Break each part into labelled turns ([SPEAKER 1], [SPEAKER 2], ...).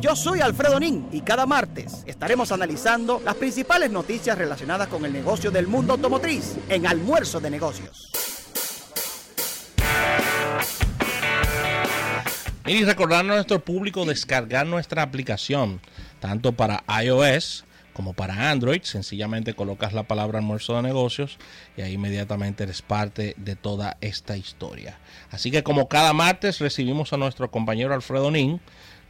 [SPEAKER 1] Yo soy Alfredo Nin y cada martes estaremos analizando las principales noticias relacionadas con el negocio del mundo automotriz en Almuerzo de Negocios.
[SPEAKER 2] Y recordar a nuestro público descargar nuestra aplicación, tanto para iOS como para Android. Sencillamente colocas la palabra almuerzo de negocios y ahí inmediatamente eres parte de toda esta historia. Así que como cada martes recibimos a nuestro compañero Alfredo Nin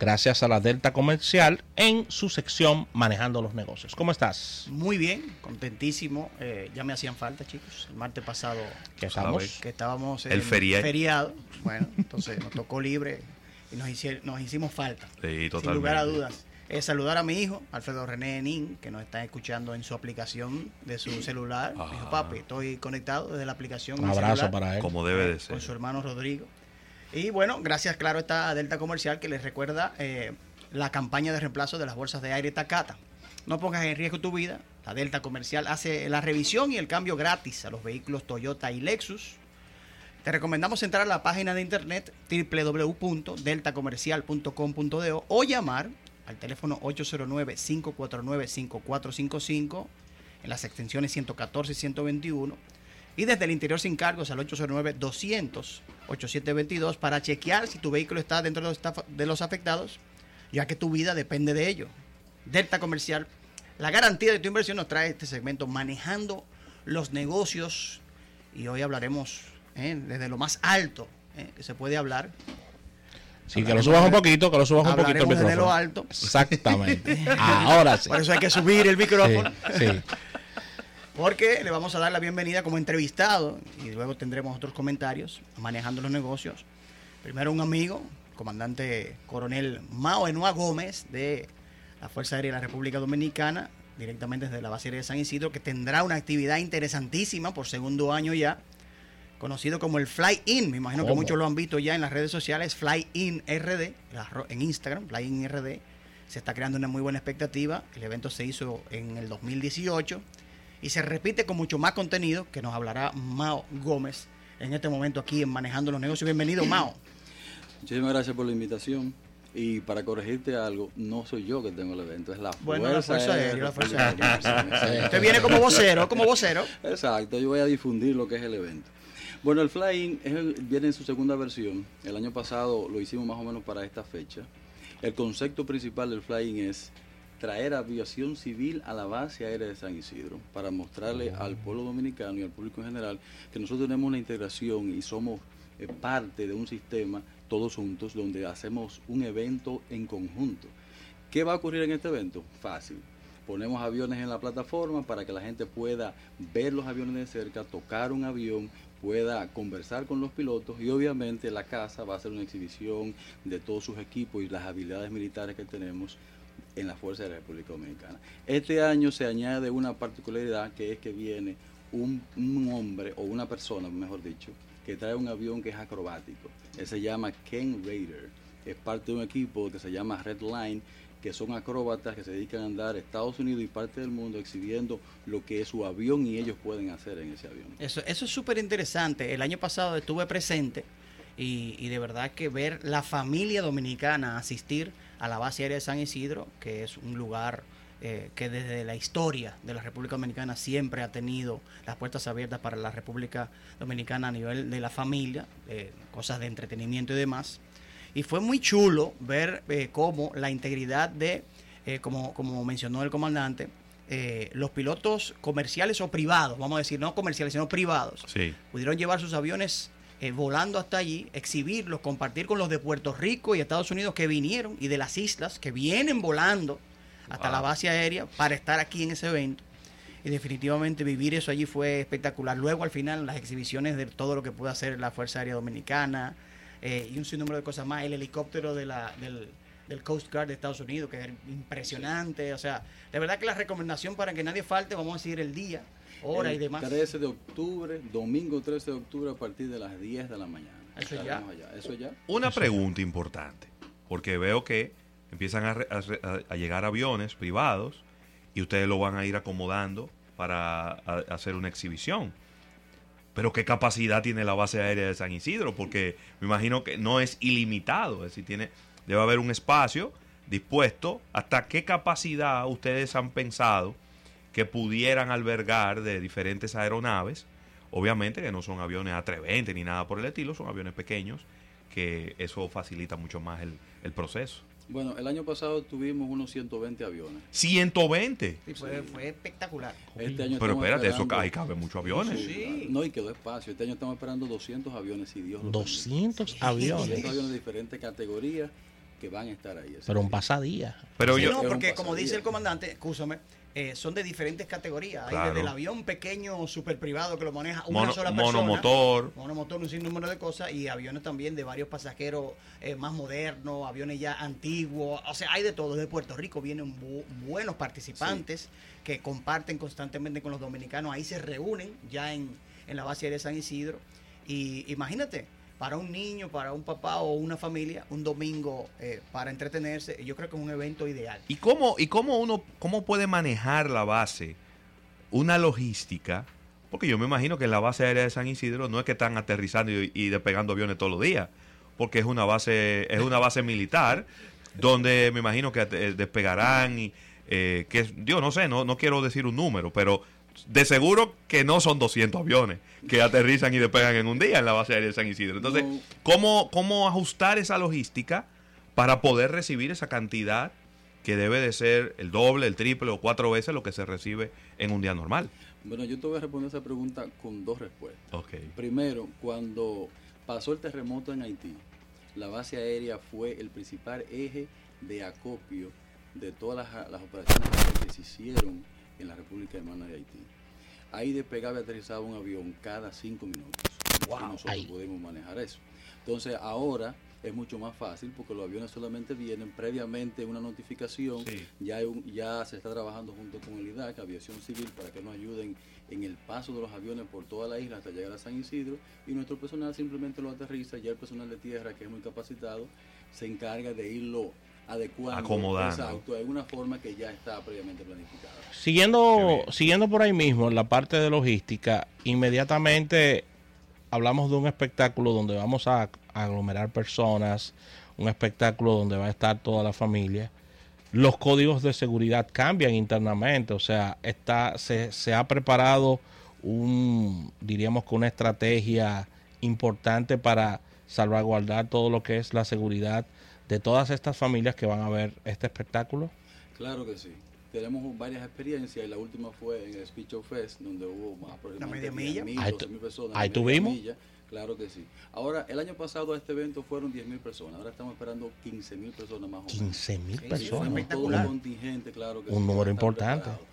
[SPEAKER 2] gracias a la Delta Comercial en su sección Manejando los Negocios. ¿Cómo estás?
[SPEAKER 1] Muy bien, contentísimo. Eh, ya me hacían falta, chicos. El martes pasado
[SPEAKER 2] que estábamos,
[SPEAKER 1] que estábamos
[SPEAKER 3] en el feriado.
[SPEAKER 1] feriado. Bueno, entonces nos tocó libre y nos, nos hicimos falta.
[SPEAKER 3] Sí, totalmente.
[SPEAKER 1] Sin lugar a dudas. Eh, saludar a mi hijo, Alfredo René Nin, que nos está escuchando en su aplicación de su celular. dijo, papi, estoy conectado desde la aplicación.
[SPEAKER 2] Un abrazo para él.
[SPEAKER 3] Como debe de ser.
[SPEAKER 1] Con su hermano Rodrigo. Y bueno, gracias, claro, está Delta Comercial que les recuerda eh, la campaña de reemplazo de las bolsas de aire Takata. No pongas en riesgo tu vida. La Delta Comercial hace la revisión y el cambio gratis a los vehículos Toyota y Lexus. Te recomendamos entrar a la página de internet www.deltacomercial.com.do o llamar al teléfono 809-549-5455 en las extensiones 114 y 121 y desde el interior sin cargos al 809-200-8722 para chequear si tu vehículo está dentro de los afectados, ya que tu vida depende de ello. Delta Comercial, la garantía de tu inversión nos trae este segmento manejando los negocios y hoy hablaremos eh, desde lo más alto eh, que se puede hablar.
[SPEAKER 2] Sí, que lo subas un poquito, que lo subas un poquito
[SPEAKER 1] desde lo alto.
[SPEAKER 2] Exactamente. Ahora sí.
[SPEAKER 1] Por eso hay que subir el micrófono. sí porque le vamos a dar la bienvenida como entrevistado y luego tendremos otros comentarios manejando los negocios. Primero un amigo, comandante coronel Mao Enua Gómez de la Fuerza Aérea de la República Dominicana, directamente desde la base aérea de San Isidro, que tendrá una actividad interesantísima por segundo año ya, conocido como el Fly In. Me imagino que muchos lo han visto ya en las redes sociales, Fly In RD, en Instagram, Fly In RD. Se está creando una muy buena expectativa. El evento se hizo en el 2018 y se repite con mucho más contenido que nos hablará Mao Gómez en este momento aquí en Manejando los Negocios. Bienvenido, Mao.
[SPEAKER 4] Muchísimas gracias por la invitación. Y para corregirte algo, no soy yo que tengo el evento, es la
[SPEAKER 1] bueno, Fuerza, la fuerza Aérea. La fuerza aérea. Usted viene como vocero, como vocero.
[SPEAKER 4] Exacto, yo voy a difundir lo que es el evento. Bueno, el Flying viene en su segunda versión. El año pasado lo hicimos más o menos para esta fecha. El concepto principal del Flying es traer aviación civil a la base aérea de San Isidro para mostrarle al pueblo dominicano y al público en general que nosotros tenemos una integración y somos eh, parte de un sistema todos juntos donde hacemos un evento en conjunto. ¿Qué va a ocurrir en este evento? Fácil. Ponemos aviones en la plataforma para que la gente pueda ver los aviones de cerca, tocar un avión, pueda conversar con los pilotos y obviamente la casa va a ser una exhibición de todos sus equipos y las habilidades militares que tenemos en la Fuerza de la República Dominicana. Este año se añade una particularidad que es que viene un, hombre o una persona, mejor dicho, que trae un avión que es acrobático. Él se llama Ken Raider. Es parte de un equipo que se llama Red Line, que son acróbatas que se dedican a andar a Estados Unidos y parte del mundo exhibiendo lo que es su avión y ellos pueden hacer en ese avión.
[SPEAKER 1] Eso, eso es súper interesante. El año pasado estuve presente y, y de verdad que ver la familia dominicana asistir a la base aérea de San Isidro, que es un lugar eh, que desde la historia de la República Dominicana siempre ha tenido las puertas abiertas para la República Dominicana a nivel de la familia, cosas de entretenimiento y demás. Y fue muy chulo ver eh, cómo la integridad de, eh, como, como mencionó el comandante, los pilotos comerciales o privados, vamos a decir, no comerciales, sino privados, pudieron llevar sus aviones eh, volando hasta allí, exhibirlos, compartir con los de Puerto Rico y Estados Unidos que vinieron y de las islas que vienen volando hasta la base aérea para estar aquí en ese evento. Y definitivamente vivir eso allí fue espectacular. Luego al final las exhibiciones de todo lo que puede hacer la Fuerza Aérea Dominicana eh, y un sinnúmero de cosas más. El helicóptero de la, del, del Coast Guard de Estados Unidos, que es impresionante. O sea, de verdad que la recomendación para que nadie falte, vamos a decir el día, hora y demás.
[SPEAKER 4] 13 de octubre, domingo 13 de octubre a partir de las 10 de la mañana.
[SPEAKER 1] Eso ya.
[SPEAKER 4] Eso ya.
[SPEAKER 3] Una pregunta importante, porque veo que empiezan a, llegar aviones privados y ustedes lo van a ir acomodando para hacer una exhibición. Pero ¿qué capacidad tiene la base aérea de San Isidro? Porque me imagino que no es ilimitado, es decir, tiene, debe haber un espacio dispuesto, hasta qué capacidad ustedes han pensado que pudieran albergar de diferentes aeronaves. Obviamente que no son aviones A320 ni nada por el estilo, son aviones pequeños, que eso facilita mucho más el, el proceso.
[SPEAKER 4] Bueno, el año pasado tuvimos unos 120 aviones.
[SPEAKER 3] 120.
[SPEAKER 1] Sí, fue, fue espectacular.
[SPEAKER 4] Este año
[SPEAKER 3] Pero espérate, eso ahí cabe muchos aviones.
[SPEAKER 1] Sí.
[SPEAKER 4] No, y quedó espacio. Este año estamos esperando 200 aviones, si Dios lo permite.
[SPEAKER 2] 200
[SPEAKER 4] 200
[SPEAKER 2] aviones.
[SPEAKER 4] aviones de diferentes categorías que van a estar ahí.
[SPEAKER 2] Pero un
[SPEAKER 4] día.
[SPEAKER 2] pasadía.
[SPEAKER 3] Pero
[SPEAKER 1] Sí,
[SPEAKER 3] yo,
[SPEAKER 1] no, porque como dice el comandante, escúchame, eh, son de diferentes categorías. Hay desde el avión pequeño, super privado, que lo maneja una
[SPEAKER 3] mono-
[SPEAKER 1] sola persona.
[SPEAKER 3] monomotor.
[SPEAKER 1] Monomotor, un sinnúmero de cosas. Y aviones también de varios pasajeros eh, más modernos, aviones ya antiguos. O sea, hay de todo. De Puerto Rico vienen bu- buenos participantes que comparten constantemente con los dominicanos. Ahí se reúnen ya en, en la base de San Isidro. Y imagínate, para un niño, para un papá o una familia, un domingo eh, para entretenerse, yo creo que es un evento ideal.
[SPEAKER 3] ¿Y cómo, y cómo uno cómo puede manejar la base, una logística? Porque yo me imagino que en la base aérea de San Isidro no es que están aterrizando y, despegando aviones todos los días, porque es una base, es una base militar donde me imagino que eh, despegarán y eh, que yo no sé, no, no quiero decir un número, pero de seguro que no son 200 aviones que aterrizan y despegan en un día en la base aérea de San Isidro. Entonces,
[SPEAKER 4] No.
[SPEAKER 3] ¿cómo, ¿cómo ajustar esa logística para poder recibir esa cantidad que debe de ser el doble, el triple o cuatro veces lo que se recibe en un día normal?
[SPEAKER 4] Bueno, yo te voy a responder esa pregunta con dos respuestas. Primero, cuando pasó el terremoto en Haití, la base aérea fue el principal eje de acopio de todas las, las operaciones que se hicieron en la República Hermana de Haití. Ahí despegaba y aterrizaba un avión cada cinco minutos.
[SPEAKER 1] Wow.
[SPEAKER 4] Y nosotros
[SPEAKER 2] Ahí.
[SPEAKER 4] podemos manejar eso. Entonces ahora es mucho más fácil porque los aviones solamente vienen previamente una notificación.
[SPEAKER 3] Sí.
[SPEAKER 4] Ya, hay un- ya se está trabajando junto con el IDAC, Aviación Civil, para que nos ayuden en el paso de los aviones por toda la isla hasta llegar a San Isidro. Y nuestro personal simplemente lo aterriza. Ya el personal de tierra, que es muy capacitado, se encarga de irlo adecuando.
[SPEAKER 3] Acomodando.
[SPEAKER 4] Exacto, de alguna forma que ya está previamente planificada.
[SPEAKER 2] Siguiendo, siguiendo por ahí mismo, en la parte de logística, inmediatamente hablamos de un espectáculo donde vamos a aglomerar personas, un espectáculo donde va a estar toda la familia. Los códigos de seguridad cambian internamente, o sea, está, se, se ha preparado un, diríamos que una estrategia importante para salvaguardar todo lo que es la seguridad de todas estas familias que van a ver este espectáculo.
[SPEAKER 4] Claro que sí. Tenemos varias experiencias y la última fue en el Speech of Fest, donde hubo más aproximadamente
[SPEAKER 1] media milla.
[SPEAKER 4] 10.000,
[SPEAKER 2] Ahí tu-
[SPEAKER 4] 12.000 personas.
[SPEAKER 2] ahí tuvimos.
[SPEAKER 4] milla. Claro que sí. Ahora, el año pasado a este evento fueron 10.000 personas. Ahora estamos esperando 15.000 personas más o menos.
[SPEAKER 2] 15 mil
[SPEAKER 1] Sí, sí,
[SPEAKER 2] personas.
[SPEAKER 1] fue
[SPEAKER 4] Tenemos todo un contingente, claro que
[SPEAKER 2] Un
[SPEAKER 4] sí,
[SPEAKER 2] número importante.
[SPEAKER 4] preparado.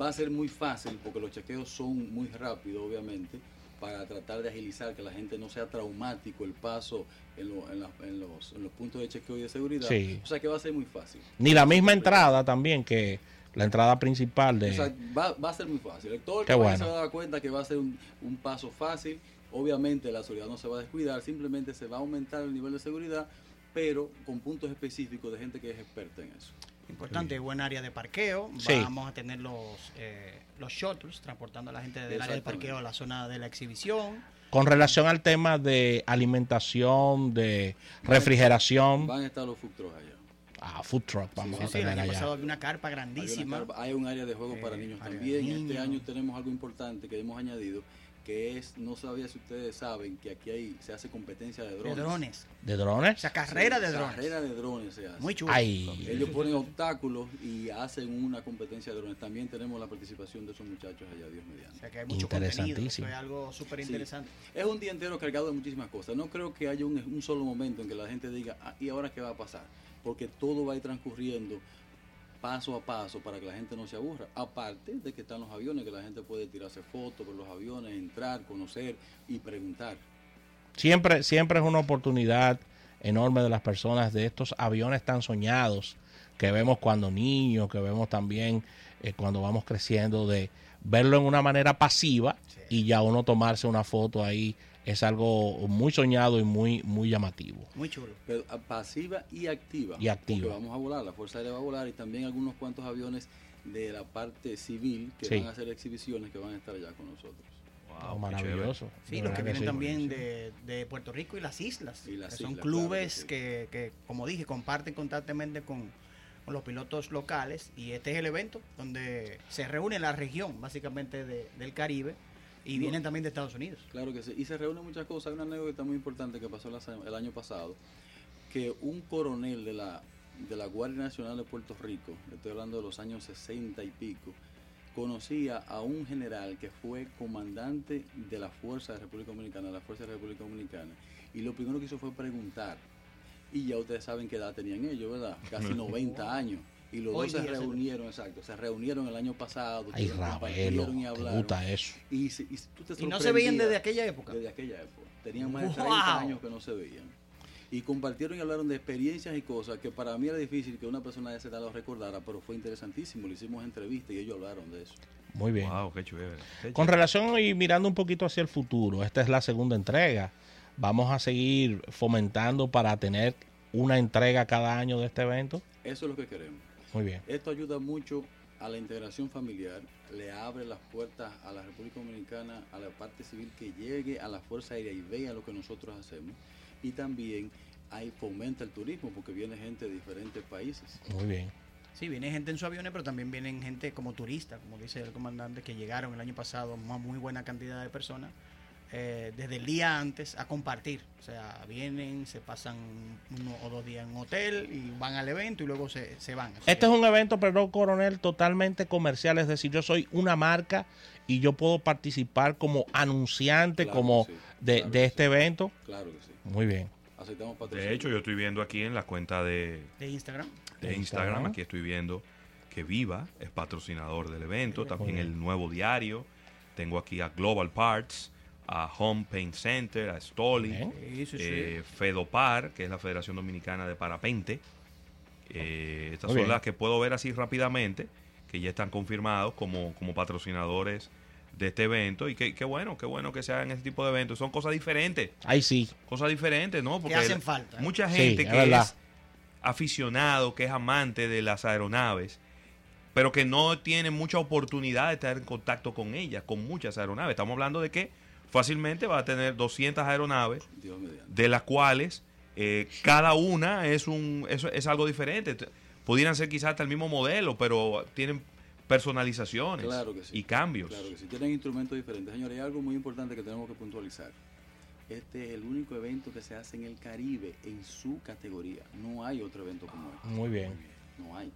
[SPEAKER 4] Va a ser muy fácil porque los chequeos son muy rápidos, obviamente, para tratar de agilizar que la gente no sea traumático el paso en, lo- en la- en los, en los puntos de chequeo y de seguridad.
[SPEAKER 2] Sí.
[SPEAKER 4] O sea que va a ser muy fácil.
[SPEAKER 2] Ni la misma entrada también que la entrada principal de...
[SPEAKER 4] O sea, va, va a ser muy fácil. Todo el
[SPEAKER 2] Qué bueno.
[SPEAKER 4] se va a dar cuenta que va a ser un, un paso fácil. Obviamente la seguridad no se va a descuidar, simplemente se va a aumentar el nivel de seguridad, pero con puntos específicos de gente que es experta en eso.
[SPEAKER 1] Importante, buen área de parqueo.
[SPEAKER 2] Sí.
[SPEAKER 1] Vamos a tener los, eh, los shuttles transportando a la gente del área de parqueo a la zona de la exhibición.
[SPEAKER 2] Con relación al tema de alimentación, de refrigeración,
[SPEAKER 4] Van a estar los food trucks allá.
[SPEAKER 2] a food truck vamos
[SPEAKER 1] Sí,
[SPEAKER 2] a
[SPEAKER 1] sí, el
[SPEAKER 2] tener
[SPEAKER 1] año pasado había una carpa
[SPEAKER 4] Hay, una
[SPEAKER 1] grandísima.
[SPEAKER 4] carpa- hay un área de juego
[SPEAKER 1] Eh,
[SPEAKER 4] para niños
[SPEAKER 1] área de
[SPEAKER 4] también. Este
[SPEAKER 1] niños.
[SPEAKER 4] año tenemos algo importante que hemos añadido, que es, no sabía si ustedes saben, que aquí hay, se hace competencia de
[SPEAKER 1] De
[SPEAKER 4] drones.
[SPEAKER 1] drones.
[SPEAKER 2] ¿De
[SPEAKER 1] O
[SPEAKER 2] drones?
[SPEAKER 1] sea, carrera
[SPEAKER 4] Sí,
[SPEAKER 1] de drones.
[SPEAKER 4] Carrera de drones se hace.
[SPEAKER 1] Muy chulo.
[SPEAKER 2] Ay,
[SPEAKER 4] Ellos ponen obstáculos y hacen una competencia de drones. También tenemos la participación de esos muchachos allá, Dios
[SPEAKER 1] O
[SPEAKER 4] mediante.
[SPEAKER 1] sea, que hay mucho contenido. Es algo súper interesante.
[SPEAKER 4] Es un día entero cargado de muchísimas cosas. No creo que haya un, un solo momento en que la gente diga, "Ah, ¿y ahora qué va a pasar? Porque todo va a ir transcurriendo paso a paso para que la gente no se aburra. Aparte de que están los aviones, que la gente puede tirarse fotos con los aviones, entrar, conocer y preguntar.
[SPEAKER 2] siempre, siempre es una oportunidad enorme de las personas de estos aviones tan soñados que vemos cuando niños, que vemos también eh, cuando vamos creciendo, de verlo en una manera pasiva
[SPEAKER 1] Sí.
[SPEAKER 2] y ya uno tomarse una foto ahí es algo muy soñado y muy, muy llamativo.
[SPEAKER 1] Muy chulo.
[SPEAKER 4] Pero ah, pasiva y activa.
[SPEAKER 2] Y activa.
[SPEAKER 4] Porque vamos a volar, la Fuerza Aérea va a volar y también algunos cuantos aviones de la parte civil que
[SPEAKER 2] Sí.
[SPEAKER 4] van a hacer exhibiciones que van a estar allá con nosotros.
[SPEAKER 3] Wow,
[SPEAKER 2] maravilloso.
[SPEAKER 1] Sí, los que vienen
[SPEAKER 2] sí.
[SPEAKER 1] también de, de Puerto Rico y las islas.
[SPEAKER 4] Y las
[SPEAKER 1] que son
[SPEAKER 4] islas,
[SPEAKER 1] clubes
[SPEAKER 4] claro
[SPEAKER 1] que, que, como dije, comparten constantemente con, con los pilotos locales y este es el evento donde se reúne la región básicamente de- del Caribe y
[SPEAKER 4] No.
[SPEAKER 1] vienen también de Estados Unidos.
[SPEAKER 4] Claro que sí. Y se reúnen muchas cosas. Hay una anécdota muy importante que pasó el año pasado, que un coronel de la, de la Guardia Nacional de Puerto Rico, estoy hablando de los años 60 y pico, conocía a un general que fue comandante de la Fuerza de República Dominicana, la Fuerza de República Dominicana, y lo primero que hizo fue preguntar. Y ya ustedes saben qué edad tenían ellos, ¿verdad? Casi 90 años. Y los
[SPEAKER 1] Hoy
[SPEAKER 4] dos se reunieron, exacto, se reunieron el año pasado.
[SPEAKER 2] Ay, Ravelo,
[SPEAKER 4] y
[SPEAKER 2] te
[SPEAKER 4] hablaron.
[SPEAKER 2] gusta eso.
[SPEAKER 4] Y, se- y tú te
[SPEAKER 1] Y no se veían desde aquella época.
[SPEAKER 4] Desde aquella época. Tenían más de
[SPEAKER 1] ¡Wow!
[SPEAKER 4] 30 años que no se veían. Y compartieron y hablaron de experiencias y cosas que para mí era difícil que una persona de esa edad lo recordara, pero fue interesantísimo. Le hicimos entrevistas y ellos hablaron de eso.
[SPEAKER 2] Muy bien.
[SPEAKER 3] Wow, qué chévere. qué
[SPEAKER 2] Con
[SPEAKER 3] chévere.
[SPEAKER 2] relación y mirando un poquito hacia el futuro, esta es la segunda entrega. Vamos a seguir fomentando para tener una entrega cada año de este evento.
[SPEAKER 4] Eso es lo que queremos.
[SPEAKER 2] Muy bien.
[SPEAKER 4] Esto ayuda mucho a la integración familiar, le abre las puertas a la República Dominicana, a la parte civil que llegue a la Fuerza Aérea y vea lo que nosotros hacemos. Y también ahí fomenta el turismo porque viene gente de diferentes países.
[SPEAKER 2] Muy bien.
[SPEAKER 1] Sí, viene gente en su aviones, pero también vienen gente como turista, como dice el comandante, que llegaron el año pasado, una muy buena cantidad de personas, eh, desde el día antes a compartir. O sea, vienen, se pasan uno o dos días en un hotel y van al evento y luego se, se van. Así
[SPEAKER 2] Este es un evento, perdón, coronel, totalmente comercial. Es decir, yo soy una marca y yo puedo participar como anunciante,
[SPEAKER 4] Claro
[SPEAKER 2] como
[SPEAKER 4] sí,
[SPEAKER 2] de,
[SPEAKER 4] claro
[SPEAKER 2] de este
[SPEAKER 4] sí.
[SPEAKER 2] evento.
[SPEAKER 4] Claro que sí.
[SPEAKER 2] Muy bien.
[SPEAKER 4] Aceptamos.
[SPEAKER 3] De hecho, yo estoy viendo aquí en la cuenta de,
[SPEAKER 1] de Instagram.
[SPEAKER 3] de Instagram,
[SPEAKER 2] Instagram.
[SPEAKER 3] aquí estoy viendo que Viva es patrocinador del evento, también el nuevo diario. Tengo aquí a Global Parts, a Home Paint Center, a Stoli.
[SPEAKER 1] Sí, sí, sí.
[SPEAKER 3] eh, Fedopar, que es la Federación Dominicana de Parapente. Eh, estas
[SPEAKER 2] Muy
[SPEAKER 3] son
[SPEAKER 2] bien.
[SPEAKER 3] las que puedo ver así rápidamente, que ya están confirmados como, como patrocinadores de este evento. Y qué bueno, qué bueno que se hagan este tipo de eventos. Son cosas diferentes,
[SPEAKER 2] Ahí sí.
[SPEAKER 3] cosas diferentes, ¿no?
[SPEAKER 1] Que hacen falta.
[SPEAKER 3] Mucha gente
[SPEAKER 2] es
[SPEAKER 3] que
[SPEAKER 2] verdad.
[SPEAKER 3] es aficionado, que es amante de las aeronaves, pero que no tiene mucha oportunidad de estar en contacto con ellas, con muchas aeronaves. Estamos hablando de que fácilmente va a tener 200 aeronaves, de las cuales eh, cada una es, un, es, es algo diferente. Pudieran ser quizás hasta el mismo modelo, pero tienen personalizaciones
[SPEAKER 4] Claro que sí.
[SPEAKER 3] y cambios.
[SPEAKER 4] Claro que sí, tienen instrumentos diferentes. Señores, hay algo muy importante que tenemos que puntualizar. Este es el único evento que se hace en el Caribe en su categoría. No hay otro evento como este.
[SPEAKER 2] Muy bien.
[SPEAKER 4] No hay.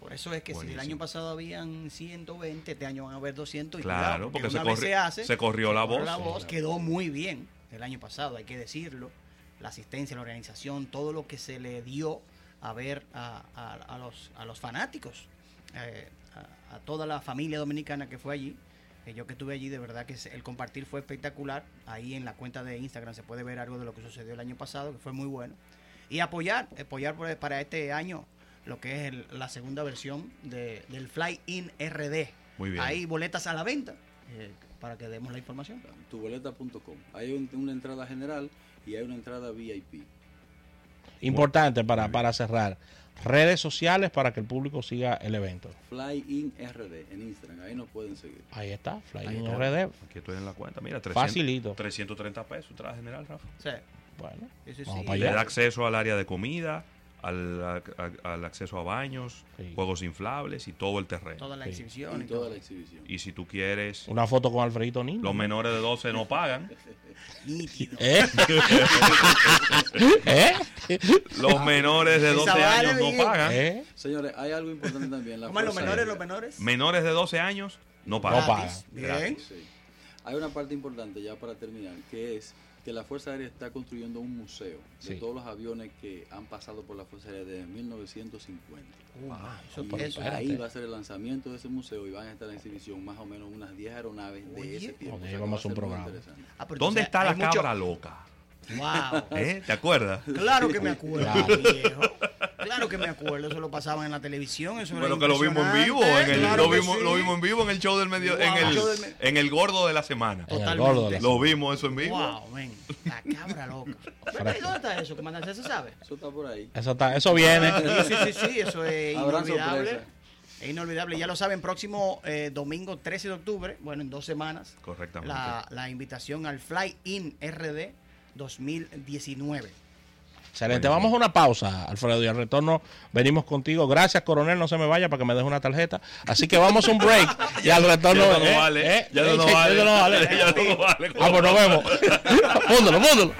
[SPEAKER 1] Por eso es que si el año pasado habían 120, este año van a haber 200. y
[SPEAKER 3] Claro, porque se, corri-
[SPEAKER 1] se, hace,
[SPEAKER 3] se corrió la voz.
[SPEAKER 1] la voz,
[SPEAKER 2] claro.
[SPEAKER 1] quedó muy bien el año pasado, hay que decirlo. La asistencia, la organización, todo lo que se le dio a ver a, a- a los, a los fanáticos, eh, a, a toda la familia dominicana que fue allí. Eh, yo que estuve allí, de verdad que el compartir fue espectacular. Ahí en la cuenta de Instagram se puede ver algo de lo que sucedió el año pasado, que fue muy bueno. Y apoyar, apoyar por- para este año lo que es el- la segunda versión de, del Fly In RD.
[SPEAKER 3] Muy bien.
[SPEAKER 1] Hay boletas a la venta eh, para que demos la información.
[SPEAKER 4] Tuboleta.com. Hay un- una entrada general y hay una entrada VIP.
[SPEAKER 2] Importante para, para cerrar. Redes sociales para que el público siga el evento.
[SPEAKER 4] Fly In RD en Instagram. Ahí nos pueden seguir.
[SPEAKER 2] Ahí está,
[SPEAKER 1] está.
[SPEAKER 2] RD.
[SPEAKER 3] Aquí estoy en la cuenta. Mira, 300,
[SPEAKER 2] Facilito.
[SPEAKER 3] 330 pesos, traje general, Rafa.
[SPEAKER 1] Sí,
[SPEAKER 2] Bueno,
[SPEAKER 1] sí,
[SPEAKER 3] Le da acceso al área de comida, al, a- al acceso a baños,
[SPEAKER 2] Sí.
[SPEAKER 3] juegos inflables y todo el terreno.
[SPEAKER 1] Toda la
[SPEAKER 2] Sí.
[SPEAKER 1] exhibición
[SPEAKER 4] Y
[SPEAKER 1] y
[SPEAKER 4] toda
[SPEAKER 1] todo.
[SPEAKER 4] la exhibición.
[SPEAKER 3] Y si tú quieres,
[SPEAKER 2] una foto con Alfredito Niño.
[SPEAKER 3] los menores de 12 no pagan.
[SPEAKER 2] ¿Eh? ¿Eh?
[SPEAKER 3] Los menores de
[SPEAKER 1] Esa
[SPEAKER 3] 12
[SPEAKER 1] vale,
[SPEAKER 3] años no pagan.
[SPEAKER 2] ¿Eh?
[SPEAKER 4] Señores, hay algo importante también. La
[SPEAKER 1] ¿Cómo es los menores, los menores?
[SPEAKER 3] Menores de 12 años no pagan.
[SPEAKER 2] No pagan.
[SPEAKER 1] Bien.
[SPEAKER 3] Gratis.
[SPEAKER 4] Sí. Hay una parte importante ya para terminar, que es que la Fuerza Aérea está construyendo un museo de todos los aviones que han pasado por la Fuerza Aérea desde 1950.
[SPEAKER 1] Uh, eso,
[SPEAKER 4] Y
[SPEAKER 1] eso-
[SPEAKER 4] ahí va a ser el lanzamiento de ese museo y van a estar en exhibición más o menos unas 10 aeronaves de ese tiempo.
[SPEAKER 2] Vamos
[SPEAKER 4] va
[SPEAKER 2] a un programa.
[SPEAKER 1] Ah, pero
[SPEAKER 3] ¿Dónde está la
[SPEAKER 1] mucho-
[SPEAKER 3] cabra loca?
[SPEAKER 1] Wow.
[SPEAKER 3] ¿Eh? ¿Te acuerdas?
[SPEAKER 1] Claro que me acuerdo,
[SPEAKER 2] Claro.
[SPEAKER 1] viejo. Claro que me acuerdo, eso lo pasaban en la televisión. Eso era
[SPEAKER 3] Bueno, que lo vimos en vivo, en el,
[SPEAKER 1] claro
[SPEAKER 3] lo, vimos,
[SPEAKER 1] sí.
[SPEAKER 3] lo vimos en vivo en el show del medio, en,
[SPEAKER 1] Wow.
[SPEAKER 3] el,
[SPEAKER 1] del me-
[SPEAKER 3] en el gordo de la semana.
[SPEAKER 2] En el
[SPEAKER 1] Totalmente.
[SPEAKER 2] gordo de la
[SPEAKER 3] Lo vimos eso en vivo.
[SPEAKER 1] Wow, ven. La cabra loca. ¿Verdad? ¿Y ¿Dónde está eso, comandante? ¿Se sabe?
[SPEAKER 4] Eso está por ahí.
[SPEAKER 2] Eso, está, eso viene.
[SPEAKER 1] Sí, sí, sí, sí, eso es inolvidable. Es inolvidable. Ya lo saben, próximo eh, domingo 13 de octubre, bueno, en dos semanas,
[SPEAKER 3] Correctamente.
[SPEAKER 1] la, la invitación al Fly In RD 2019.
[SPEAKER 2] Excelente. Vamos a una pausa, Alfredo, y al retorno venimos contigo. Gracias, coronel, no se me vaya para que me deje una tarjeta. Así que vamos a un break y al retorno...
[SPEAKER 3] Ya no
[SPEAKER 2] ¿eh?
[SPEAKER 3] vale.
[SPEAKER 2] ¿eh?
[SPEAKER 3] Ya no
[SPEAKER 2] ¿Eh?
[SPEAKER 3] vale.
[SPEAKER 2] Ya no vale.
[SPEAKER 3] Ya no vale.
[SPEAKER 2] Ah, pues nos vemos. Múndalo, múndalo.